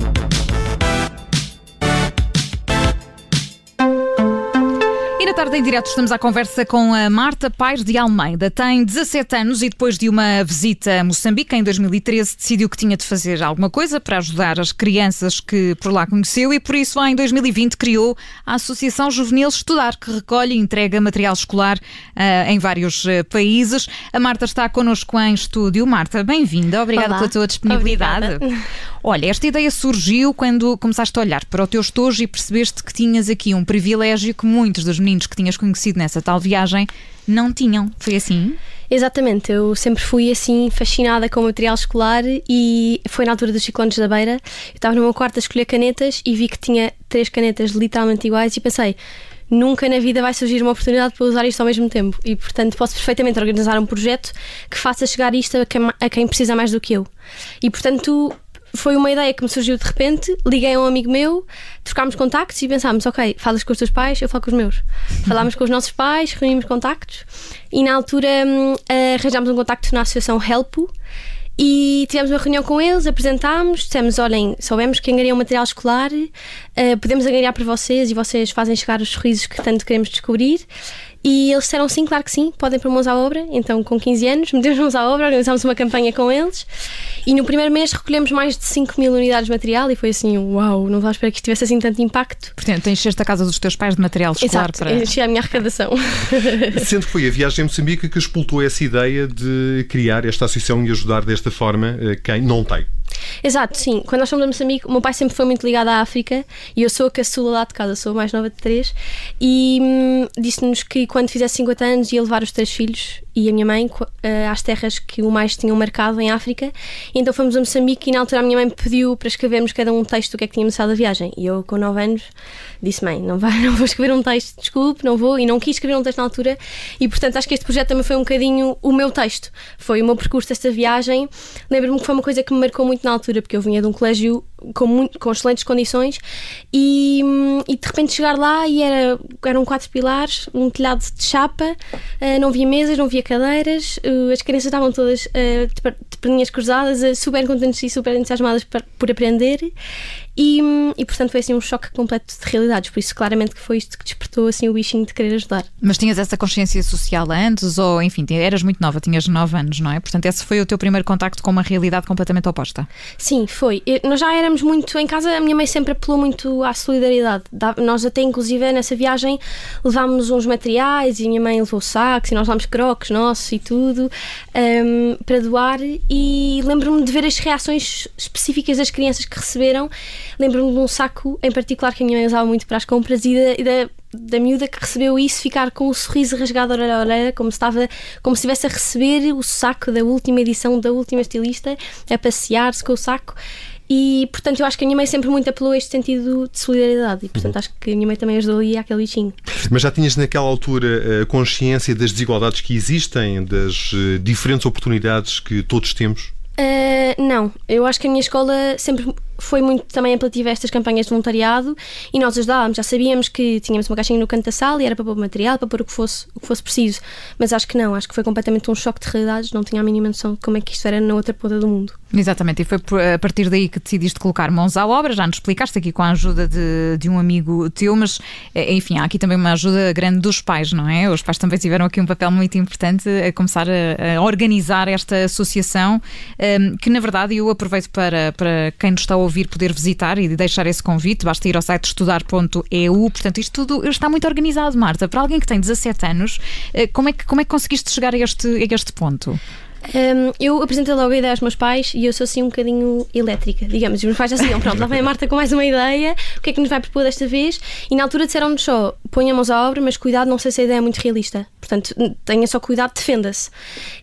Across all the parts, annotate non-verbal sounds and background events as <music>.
Bye. Tarde em direto estamos à conversa com a Marta Pais de Almeida. Tem 17 anos e depois de uma visita a Moçambique em 2013 decidiu que tinha de fazer alguma coisa para ajudar as crianças que por lá conheceu e por isso em 2020 criou a Associação Juvenil Estudar, que recolhe e entrega material escolar uh, em vários uh, países. A Marta está connosco em estúdio. Marta, bem-vinda. Obrigada Olá. pela tua disponibilidade. Obrigada. Olha, esta ideia surgiu quando começaste a olhar para o teu estojo e percebeste que tinhas aqui um privilégio que muitos dos meninos que tinhas conhecido nessa tal viagem não tinham. Foi assim? Exatamente, eu sempre fui assim fascinada com o material escolar e foi na altura dos ciclones da beira. Eu estava no meu quarto a escolher canetas e vi que tinha três canetas literalmente iguais e pensei, nunca na vida vai surgir uma oportunidade para usar isto ao mesmo tempo. E, portanto, posso perfeitamente organizar um projeto que faça chegar isto a quem, a quem precisa mais do que eu. E, portanto, foi uma ideia que me surgiu de repente. Liguei a um amigo meu, trocámos contactos e pensámos: ok, falas com os teus pais, eu falo com os meus. <laughs> Falámos com os nossos pais, reunimos contactos e na altura hum, arranjámos um contacto na associação Helpo. E tivemos uma reunião com eles, apresentámos, dissemos: olhem, soubemos que angariam material escolar, uh, podemos angariar para vocês e vocês fazem chegar os sorrisos que tanto queremos descobrir. E eles disseram sim, claro que sim, podem pôr mãos à obra. Então, com 15 anos, <laughs> metemos mãos à obra, organizámos uma campanha com eles. E no primeiro mês recolhemos mais de 5 mil unidades de material e foi assim, uau, não estava a esperar que isto tivesse assim tanto impacto. Portanto, encheste a casa dos teus pais de material escolar Exato, para. Enchi a minha arrecadação. <laughs> Sendo que foi a viagem a Moçambique que expultou essa ideia de criar esta associação e ajudar desta forma eh, quem não tem. Exato, sim. Quando nós fomos a Moçambique, o meu pai sempre foi muito ligado à África e eu sou a caçula lá de casa, sou a mais nova de três. E hum, disse-nos que quando fizesse 50 anos ia levar os três filhos e a minha mãe uh, às terras que o mais tinham marcado em África. E então fomos a Moçambique e na altura a minha mãe pediu para escrevermos cada um texto do que é que tínhamos estado da viagem. E eu, com 9 anos, disse: Mãe, não, vai, <laughs> não vou escrever um texto, desculpe, não vou. E não quis escrever um texto na altura. E portanto acho que este projeto também foi um bocadinho o meu texto. Foi o meu percurso desta viagem. Lembro-me que foi uma coisa que me marcou muito na altura, porque eu vinha de um colégio com, muito, com excelentes condições e, e, de repente chegar lá e era, eram quatro pilares, um telhado de chapa, uh, não havia mesas, não havia cadeiras, as crianças estavam todas uh, de perninhas cruzadas, uh, super contentes e super entusiasmadas por aprender e, e, portanto foi assim um choque completo de realidades, por isso claramente que foi isto que despertou assim o bichinho de querer ajudar. Mas tinhas essa consciência social antes ou enfim, eras muito nova, tinhas 9 anos, não é? Portanto esse foi o teu primeiro contacto com uma realidade completamente oposta. Sim, foi. Nós já éramos muito, em casa a minha mãe sempre apelou muito à solidariedade. Nós até inclusive nessa viagem levámos uns materiais e a minha mãe levou sacos e nós levámos croques nossos e tudo um, para doar e lembro-me de ver as reações específicas das crianças que receberam Lembro-me de um saco em particular que a minha mãe usava muito para as compras e da, e da da miúda que recebeu isso ficar com o um sorriso rasgado orelha a orelha, como se, estava, como se estivesse a receber o saco da última edição da última estilista, a passear-se com o saco. E, portanto, eu acho que a minha mãe sempre muito apelou a este sentido de solidariedade. E, portanto, uhum. acho que a minha mãe também ajudou ali aquele bichinho. Mas já tinhas naquela altura a consciência das desigualdades que existem, das eh, diferentes oportunidades que todos temos? Uh, não, eu acho que a minha escola sempre foi muito também apelativa a estas campanhas de voluntariado e nós ajudávamos. Já sabíamos que tínhamos uma caixinha no canto da sala e era para pôr material, para pôr o que fosse, o que fosse preciso. Mas acho que não, acho que foi completamente um choque de realidades, não tinha a mínima noção de como é que isto era na outra ponta do mundo. Exatamente, e foi a partir daí que decidiste colocar mãos à obra, já nos explicaste aqui com a ajuda de, de um amigo teu, mas eh, enfim, há aqui também uma ajuda grande dos pais, não é? Os pais também tiveram aqui um papel muito importante a começar a, a organizar esta associação, um, ehm, que na verdade eu aproveito para, para quem nos está a ouvir poder visitar e deixar esse convite, basta ir ao site estudar.eu, portanto isto tudo está muito organizado, Marta. Para alguém que tem 17 anos, eh, como é que, como é que conseguiste chegar a este, a este ponto? Um, eu apresentei logo a ideia aos meus pais e eu sou assim um bocadinho elétrica, digamos. E os meus pais já sabiam, pronto, lá vem a Marta com mais uma ideia, o que é que nos vai propor desta vez? E na altura disseram-nos só: ponha mãos à obra, mas cuidado, não sei se a ideia é muito realista. Portanto, tenha só cuidado, defenda-se.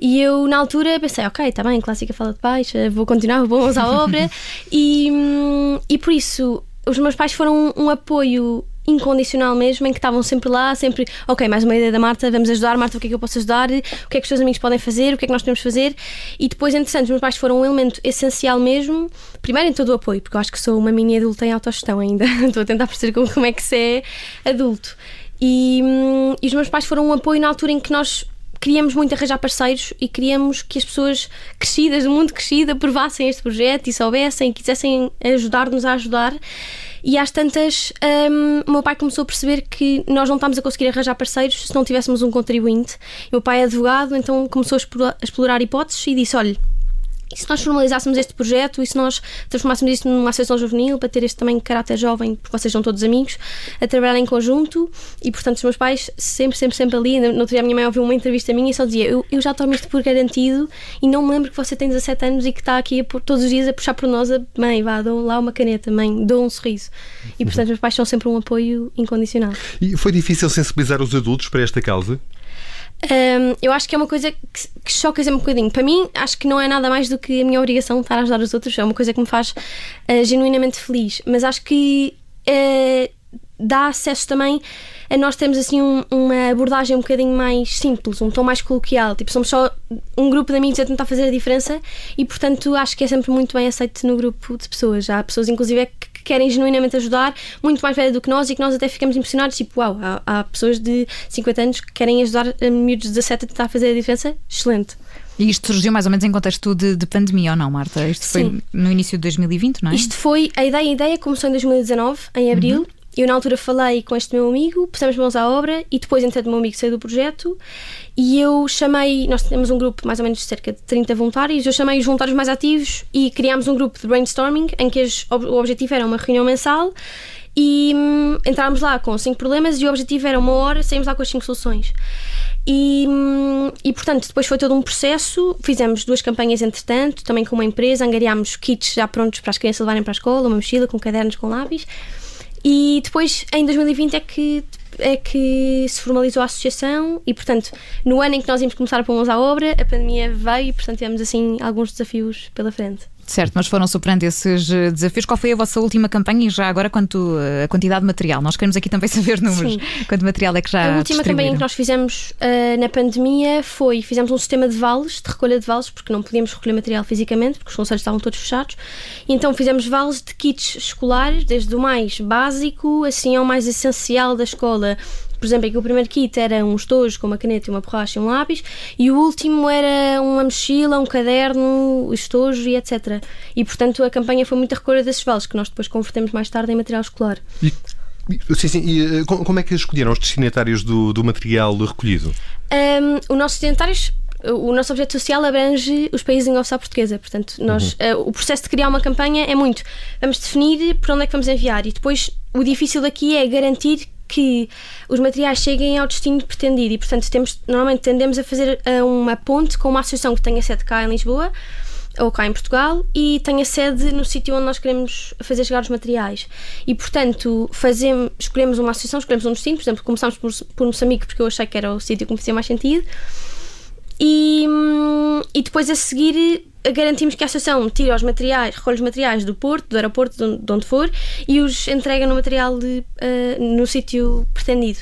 E eu na altura pensei: ok, está bem, clássica fala de pais, eh, vou continuar, vou à obra. <laughs> e, hum, e por isso, os meus pais foram um, um apoio incondicional mesmo, em que estavam sempre lá, sempre, ok, mais uma ideia da Marta, vamos ajudar, Marta, o que é que eu posso ajudar, o que é que os teus amigos podem fazer, o que é que nós podemos fazer. E depois, interessante, os meus pais foram um elemento essencial mesmo, primeiro em todo o apoio, porque eu acho que sou uma mini adulta em autogestão ainda, <laughs> estou a tentar perceber como, como é que se é adulto. E, hum, e os meus pais foram um apoio na altura em que nós queríamos muito arranjar parceiros e queríamos que as pessoas crescidas, do mundo crescido, aprovassem este projeto e soubessem, quisessem ajudar-nos a ajudar. E às tantas, um, o meu pai começou a perceber que nós não estávamos a conseguir arranjar parceiros se não tivéssemos um contribuinte. O meu pai é advogado, então começou a explorar hipóteses e disse: olha e se nós formalizássemos este projeto e se nós transformássemos isto numa associação juvenil para ter este também caráter jovem, porque vocês são todos amigos, a trabalhar em conjunto e, portanto, os meus pais sempre, sempre, sempre ali. No outro dia a minha mãe ouviu uma entrevista minha e só dizia: Eu, eu já tomo isto por garantido e não me lembro que você tem 17 anos e que está aqui a, todos os dias a puxar por nós a mãe, vá, dou lá uma caneta, mãe, dou um sorriso. E, portanto, os meus pais são sempre um apoio incondicional. E foi difícil sensibilizar os adultos para esta causa? Um, eu acho que é uma coisa que, que choca sempre um bocadinho. Para mim, acho que não é nada mais do que a minha obrigação estar a ajudar os outros. É uma coisa que me faz uh, genuinamente feliz. Mas acho que uh, dá acesso também a nós termos assim um, uma abordagem um bocadinho mais simples, um tom mais coloquial. Tipo, somos só um grupo de amigos a tentar fazer a diferença e, portanto, acho que é sempre muito bem aceito no grupo de pessoas. Há pessoas, inclusive, que querem genuinamente ajudar, muito mais velha do que nós e que nós até ficamos impressionados. Tipo, uau, há, há pessoas de 50 anos que querem ajudar a miúdos de 17 a tentar fazer a diferença. Excelente. E isto surgiu mais ou menos em contexto de, de pandemia ou não, Marta? Isto Sim. foi no início de 2020, não é? Isto foi, a ideia, a ideia começou em 2019, em abril. Uhum. Eu, na altura, falei com este meu amigo, pusemos mãos à obra e depois, entretanto, o meu amigo saiu do projeto e eu chamei. Nós temos um grupo mais ou menos de cerca de 30 voluntários. Eu chamei os voluntários mais ativos e criámos um grupo de brainstorming em que o objetivo era uma reunião mensal e hum, entrámos lá com cinco problemas e o objetivo era uma hora, saímos lá com as cinco soluções. E, hum, e portanto, depois foi todo um processo. Fizemos duas campanhas entretanto, também com uma empresa, angariámos kits já prontos para as crianças levarem para a escola, uma mochila com cadernos com lápis. E depois, em 2020, é que, é que se formalizou a associação e, portanto, no ano em que nós íamos começar a pôr à obra, a pandemia veio e, portanto, tivemos assim alguns desafios pela frente. Certo, mas foram superando esses eh, desafios. Qual foi a vossa última campanha e já agora quanto eh, a quantidade de material? Nós queremos aqui também <laughs> saber números. Sim. Quanto material é que já A última campanha que nós fizemos uh, na pandemia foi, fizemos um sistema de vales, de recolha de vales, porque não podíamos recolher material fisicamente, porque os conselhos estavam todos fechados. Então fizemos vales de kits escolares, desde o mais básico, assim ao mais essencial da escola por exemplo, aqui o primeiro kit era um estojo com uma caneta, uma borracha e um lápis, e o último era uma mochila, um caderno, estojo e etc. E portanto a campanha foi muito a recolha desses vales que nós depois convertemos mais tarde em material escolar. E, sim, sim. E, eh, como é que escolheram os destinatários do, do material recolhido? Um, os nossos destinatários o nosso objeto social abrange os países em língua portuguesa. Portanto, nós, uhum. uh, o processo de criar uma campanha é muito. Vamos definir para onde é que vamos enviar e depois o difícil aqui é garantir que os materiais cheguem ao destino pretendido e, portanto, temos, normalmente tendemos a fazer uma ponte com uma associação que tenha sede cá em Lisboa ou cá em Portugal e tenha sede no sítio onde nós queremos fazer chegar os materiais. E, portanto, fazemos, escolhemos uma associação, escolhemos um destino, por exemplo, começámos por, por Moçambique porque eu achei que era o sítio que me fazia mais sentido. E, e depois a seguir garantimos que a associação tira os materiais, recolhe os materiais do porto, do aeroporto, de onde for, e os entrega no material de, uh, no sítio pretendido.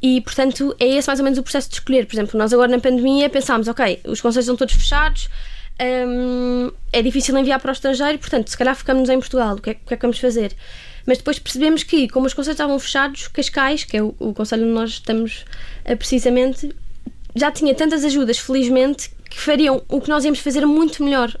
E, portanto, é esse mais ou menos o processo de escolher. Por exemplo, nós agora na pandemia pensámos, ok, os conselhos estão todos fechados, um, é difícil enviar para o estrangeiro, portanto, se calhar ficamos em Portugal, o que é, o que, é que vamos fazer? Mas depois percebemos que, como os conselhos estavam fechados, Cascais, que é o, o conselho onde nós estamos uh, precisamente, já tinha tantas ajudas, felizmente, que fariam o que nós íamos fazer muito melhor.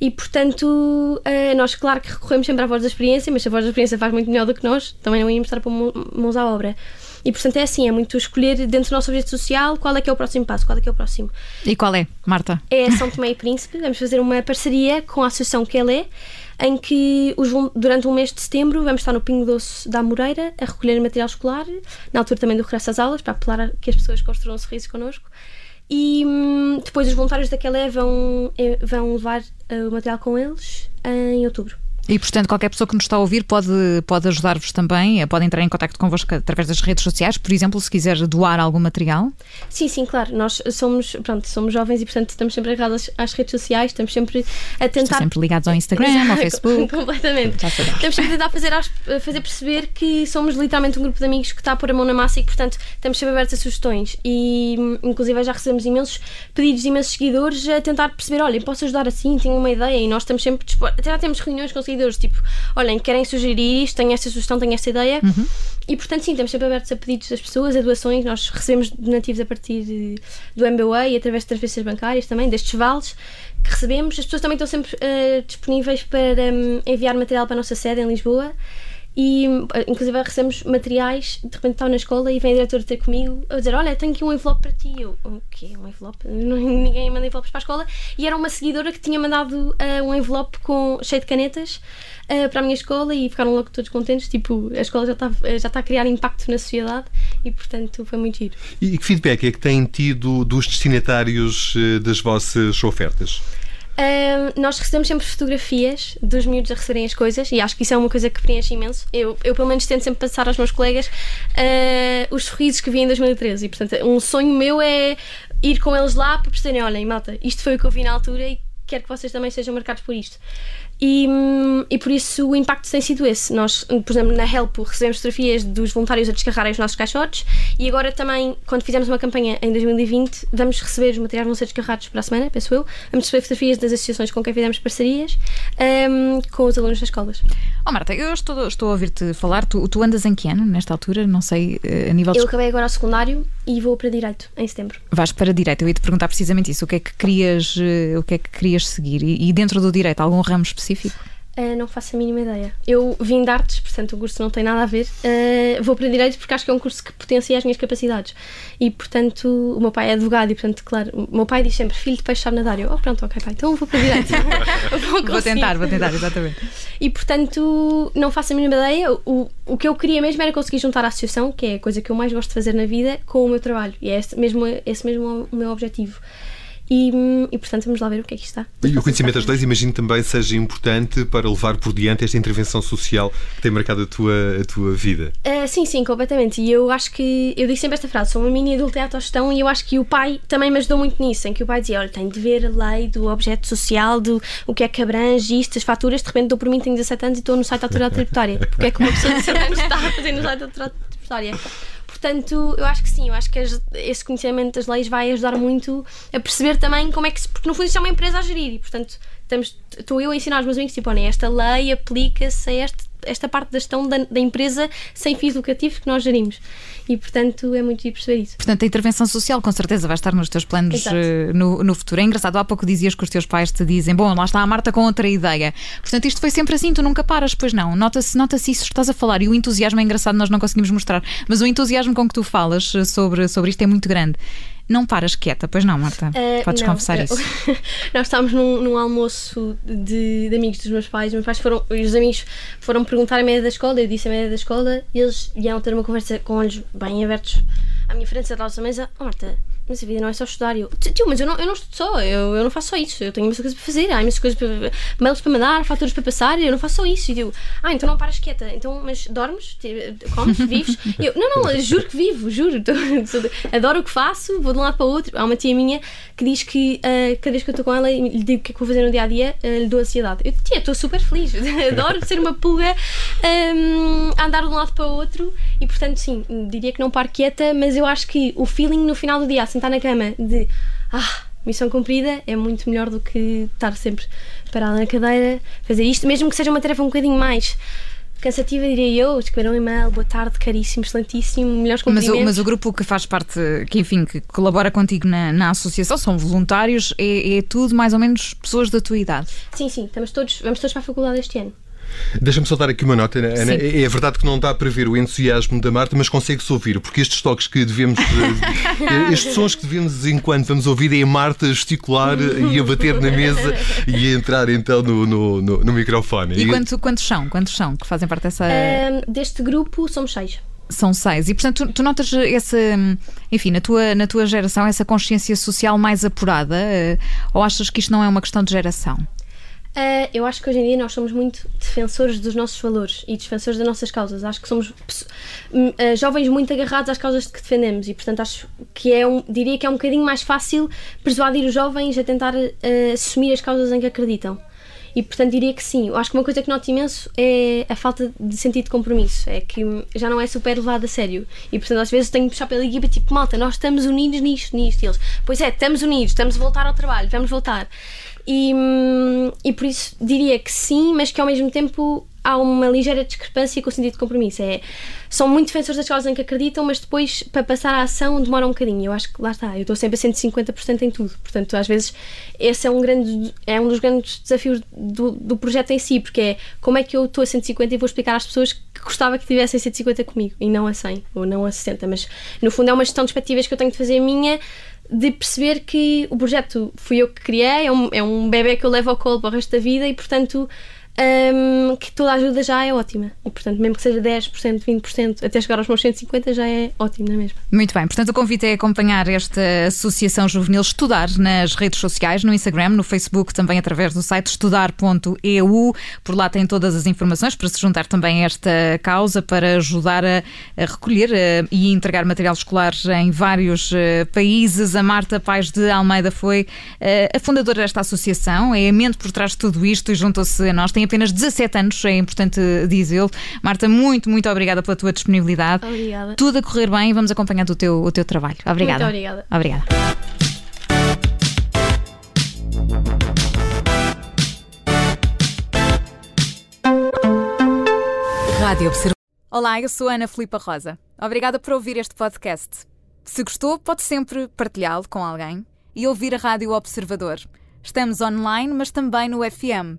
E portanto, eh, nós, claro que recorremos sempre à voz da experiência, mas se a voz da experiência faz muito melhor do que nós, também não íamos estar a pôr mãos à obra. E portanto é assim, é muito escolher dentro do nosso objeto social qual é que é o próximo passo, qual é que é o próximo. E qual é, Marta? É São Tomé e Príncipe. Vamos fazer uma parceria com a Associação Quelé, em que os, durante um mês de setembro vamos estar no Pingo Doce da Moreira a recolher material escolar, na altura também do regresso às aulas, para apelar que as pessoas construam sorrisos connosco. E hum, depois os voluntários daquela vão, eh, vão levar uh, o material com eles em outubro. E, portanto, qualquer pessoa que nos está a ouvir pode, pode ajudar-vos também, pode entrar em contato convosco através das redes sociais, por exemplo, se quiser doar algum material? Sim, sim, claro. Nós somos, pronto, somos jovens e, portanto, estamos sempre ligados às redes sociais, estamos sempre a tentar... Estamos sempre ligados ao <laughs> Instagram, ao Facebook. Completamente. Estamos sempre a tentar fazer, fazer perceber que somos literalmente um grupo de amigos que está a pôr a mão na massa e portanto, estamos sempre abertos a sugestões. E, inclusive, já recebemos imensos pedidos de imensos seguidores a tentar perceber, olha, posso ajudar assim, tenho uma ideia e nós estamos sempre... Até já temos reuniões com seguidores tipo, olhem, querem sugerir isto, tenho esta sugestão, tenho esta ideia. Uhum. e portanto, sim, estamos sempre abertos a pedidos das pessoas, a doações. Nós recebemos donativos a partir de, do MBA e através de transferências bancárias também, destes vales que recebemos. As pessoas também estão sempre uh, disponíveis para um, enviar material para a nossa sede em Lisboa e inclusive recebemos materiais, de repente estava na escola e vem a diretora ter comigo a dizer, olha, tenho aqui um envelope para ti. Eu, o quê? Um envelope? <laughs> ninguém manda envelopes para a escola. E era uma seguidora que tinha mandado uh, um envelope com, cheio de canetas uh, para a minha escola e ficaram logo todos contentes, tipo, a escola já está, já está a criar impacto na sociedade e, portanto, foi muito giro. E que feedback é que têm tido dos destinatários eh, das vossas ofertas? Uh, nós recebemos sempre fotografias dos miúdos a receberem as coisas e acho que isso é uma coisa que preenche imenso. Eu, eu pelo menos, tento sempre passar aos meus colegas uh, os sorrisos que vi em 2013 e, portanto, um sonho meu é ir com eles lá para perceberem: olhem, malta, isto foi o que eu vi na altura e quero que vocês também sejam marcados por isto. E, e por isso o impacto tem sido esse. Nós, por exemplo, na Help recebemos fotografias dos voluntários a descarregarem os nossos caixotes e agora também, quando fizemos uma campanha em 2020, vamos receber os materiais vão ser descarregados para a semana, penso eu. Vamos receber fotografias das associações com quem fizemos parcerias um, com os alunos das escolas. Oh Marta, eu estou, estou a ouvir-te falar. Tu, tu andas em que ano nesta altura? Não sei, eh, a nível de... Eu acabei agora o secundário e vou para Direito em setembro. Vais para Direito. Eu ia te perguntar precisamente isso. O que é que querias, eh, o que é que querias seguir? E, e dentro do Direito, algum ramo específico? Uh, não faço a mínima ideia. Eu vim de artes, portanto o curso não tem nada a ver. Uh, vou para Direito porque acho que é um curso que potencia as minhas capacidades. E, portanto, o meu pai é advogado e, portanto, claro, o meu pai diz sempre: filho de peixe sabe nadar. Eu, oh, pronto, ok, pai, então vou para Direito. <laughs> vou, vou tentar, vou tentar, exatamente. E, portanto, não faço a mínima ideia. O, o que eu queria mesmo era conseguir juntar a associação, que é a coisa que eu mais gosto de fazer na vida, com o meu trabalho. E é esse mesmo, esse mesmo o meu objetivo. E, e, portanto vamos lá ver o que é que está. E o conhecimento das leis imagino também seja importante para levar por diante esta intervenção social que tem marcado a tua, a tua vida. Uh, sim, sim, completamente. E eu acho que, eu digo sempre esta frase, sou uma mini adulta em autogestão e eu acho que o pai também me ajudou muito nisso, em que o pai dizia, olha, tem de ver a lei do objeto social, do o que é que abrange isto, as faturas, de repente dou por mim, tenho 17 anos e estou no site da autoridade tributária. Porque é que uma pessoa de 17 anos está a fazer no site da autoridade tributária? Portanto, eu acho que sim, eu acho que esse conhecimento das leis vai ajudar muito a perceber também como é que se. Porque no fundo isto é uma empresa a gerir e, portanto, estamos, estou eu a ensinar aos meus amigos, tipo, olha, esta lei aplica-se a este esta parte da gestão da, da, empresa sem fins lucrativos que nós gerimos. E, portanto, é muito difícil perceber isso. Portanto, a intervenção social com certeza vai estar nos teus planos uh, no, no futuro. É engraçado, há pouco dizias que os teus pais te dizem: Bom, lá está a Marta com outra ideia. Portanto, isto foi sempre assim, tu nunca paras, pois não. Nota-se nota isso que estás a falar. E o entusiasmo é engraçado, nós não conseguimos mostrar. Mas o entusiasmo com que tu falas eh, sobre, sobre isto é muito grande. Não paras quieta, pois não, Marta? Uh, Podes não, confessar isso. <laughs> Nós estávamos num, num almoço de, de, amigos dos meus pais. Os meus pais foram, os amigos foram perguntar a média da escola, eu disse a média da escola, e eles iam ter uma conversa com olhos bem abertos à minha frente, sentados à mesa. Oh, Marta, mas a vida não é só estudar. Eu, tio, mas eu não, eu não estudo só, eu, eu não faço só isso. Eu tenho muitas coisas para fazer, há muitas coisas para. mails para mandar, faturas para passar, eu não faço só isso. E eu, ah, então não paras quieta. Então, mas dormes, comes, vives? Eu, não, não, juro que vivo, juro. Adoro o que faço, vou de um lado para o outro. Há uma tia minha que diz que uh, cada vez que eu estou com ela e lhe digo o que é que vou fazer no dia a dia, uh, lhe dou ansiedade. Eu, tia, estou super feliz, <laughs> adoro ser uma pulga um, a andar de um lado para o outro e, portanto, sim, diria que não paro quieta, mas eu acho que o feeling no final do dia, sentar na cama, de ah, missão cumprida, é muito melhor do que estar sempre parada na cadeira, fazer isto, mesmo que seja uma tarefa um bocadinho mais cansativa, diria eu, escrever um e-mail, boa tarde, caríssimo, excelentíssimo, melhores cumprimentos. Mas o, mas o grupo que faz parte, que enfim, que colabora contigo na, na associação, são voluntários, é, é tudo mais ou menos pessoas da tua idade? Sim, sim, estamos todos, vamos todos para a faculdade este ano. Deixa-me só dar aqui uma nota, Ana. É, é verdade que não dá para ver o entusiasmo da Marta, mas consegue-se ouvir, porque estes toques que devemos. Eh, <laughs> estes sons que devemos, enquanto vamos ouvir, é a Marta gesticular e a bater na mesa e a entrar então no, no, no, no microfone. E, e quantos, quantos são? Quantos são que fazem parte dessa. Um, deste grupo somos seis. São seis. E, portanto, tu, tu, notas essa, enfim, na tua, na tua geração, essa consciência social mais apurada? Eh, ou achas que isto não é uma questão de geração? Uh, eu acho que hoje em dia nós somos muito defensores dos nossos valores e defensores das nossas causas. Acho que somos uh, jovens muito agarrados às causas que defendemos e, portanto, acho que é um, diria que é um bocadinho mais fácil persuadir os jovens a tentar uh, assumir as causas em que acreditam. E, portanto, diria que sim. Eu acho que uma coisa que noto imenso é a falta de sentido de compromisso. É que já não é super levado a sério. E, portanto, às vezes tenho que puxar pela equipa, tipo, malta, nós estamos unidos nisto, nisto. E eles, pois é, estamos unidos, estamos a voltar ao trabalho, vamos voltar. E, e por isso diria que sim, mas que ao mesmo tempo há uma ligeira discrepância com o sentido de compromisso. É, são muito defensores das causas em que acreditam, mas depois, para passar à ação, demora um bocadinho. Eu acho que lá está, eu estou sempre a 150% em tudo. Portanto, às vezes, esse é um, grande, é um dos grandes desafios do, do projeto em si, porque é como é que eu estou a 150 e vou explicar às pessoas que gostava que tivessem 150 comigo e não a 100 ou não a 60. Mas, no fundo, é uma gestão de expectativas que eu tenho de fazer minha de perceber que o projeto fui eu que criei, é um, é um bebê que eu levo ao colo para o resto da vida e, portanto, um, que toda a ajuda já é ótima. E, portanto, mesmo que seja 10%, 20%, até chegar aos meus 150 já é ótimo, não é mesmo? Muito bem. Portanto, o convite é acompanhar esta Associação Juvenil, estudar nas redes sociais, no Instagram, no Facebook, também através do site estudar.eu. Por lá tem todas as informações para se juntar também a esta causa, para ajudar a, a recolher a, eh, e entregar material escolar em vários a, eh, países. A Marta Paz de Almeida foi eh, a fundadora desta associação, é a mente por trás de tudo isto e juntou-se a nós. Tem apenas 17 anos, é importante dizê-lo. Marta, muito, muito obrigada pela tua disponibilidade. Obrigada. Tudo a correr bem e vamos acompanhando o teu, o teu trabalho. Obrigada. Muito obrigada. Obrigada. Rádio Olá, eu sou Ana Filipa Rosa. Obrigada por ouvir este podcast. Se gostou, pode sempre partilhá-lo com alguém e ouvir a Rádio Observador. Estamos online, mas também no FM